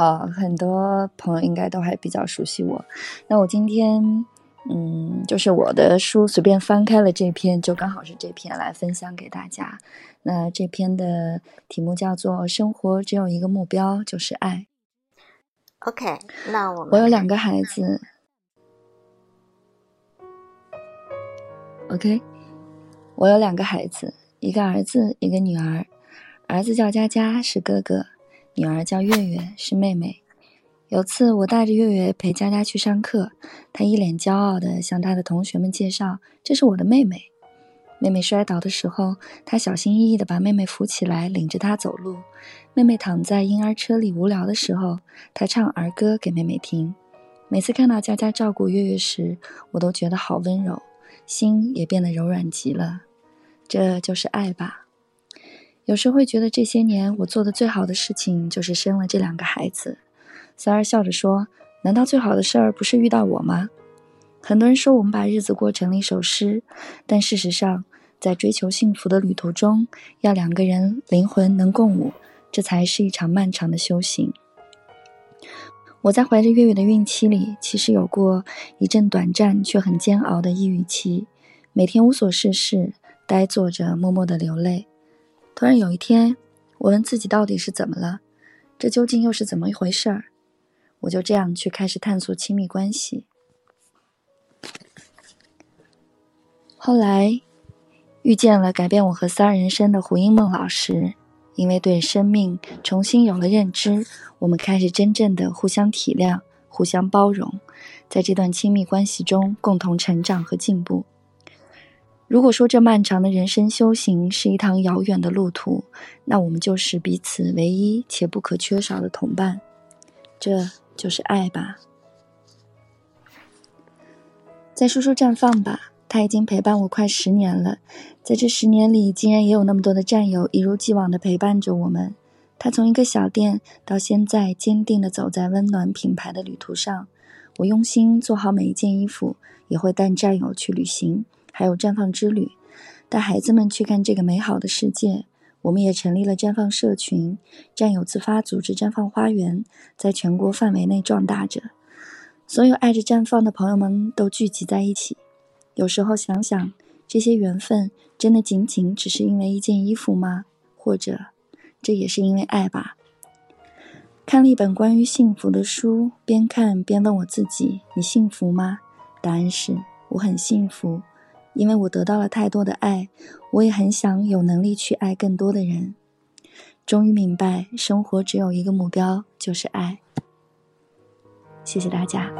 好，很多朋友应该都还比较熟悉我。那我今天，嗯，就是我的书随便翻开了这篇，就刚好是这篇来分享给大家。那这篇的题目叫做《生活只有一个目标，就是爱》。OK，那我们我有两个孩子。OK，我有两个孩子，一个儿子，一个女儿。儿子叫佳佳，是哥哥；女儿叫月月，是妹妹。有次我带着月月陪佳佳去上课，她一脸骄傲地向她的同学们介绍：“这是我的妹妹。”妹妹摔倒的时候，她小心翼翼地把妹妹扶起来，领着她走路。妹妹躺在婴儿车里无聊的时候，她唱儿歌给妹妹听。每次看到佳佳照顾月月时，我都觉得好温柔，心也变得柔软极了。这就是爱吧。有时会觉得这些年我做的最好的事情就是生了这两个孩子。三儿笑着说：“难道最好的事儿不是遇到我吗？”很多人说我们把日子过成了一首诗，但事实上，在追求幸福的旅途中，要两个人灵魂能共舞，这才是一场漫长的修行。我在怀着月月的孕期里，其实有过一阵短暂却很煎熬的抑郁期，每天无所事事，呆坐着，默默的流泪。突然有一天，我问自己到底是怎么了，这究竟又是怎么一回事儿？我就这样去开始探索亲密关系。后来，遇见了改变我和三人生的胡因梦老师，因为对生命重新有了认知，我们开始真正的互相体谅、互相包容，在这段亲密关系中共同成长和进步。如果说这漫长的人生修行是一趟遥远的路途，那我们就是彼此唯一且不可缺少的同伴，这就是爱吧。再说说绽放吧，他已经陪伴我快十年了，在这十年里，竟然也有那么多的战友一如既往的陪伴着我们。他从一个小店到现在，坚定的走在温暖品牌的旅途上。我用心做好每一件衣服，也会带战友去旅行。还有绽放之旅，带孩子们去看这个美好的世界。我们也成立了绽放社群，战友自发组织绽放花园，在全国范围内壮大着。所有爱着绽放的朋友们都聚集在一起。有时候想想，这些缘分真的仅仅只是因为一件衣服吗？或者，这也是因为爱吧？看了一本关于幸福的书，边看边问我自己：你幸福吗？答案是我很幸福。因为我得到了太多的爱，我也很想有能力去爱更多的人。终于明白，生活只有一个目标，就是爱。谢谢大家。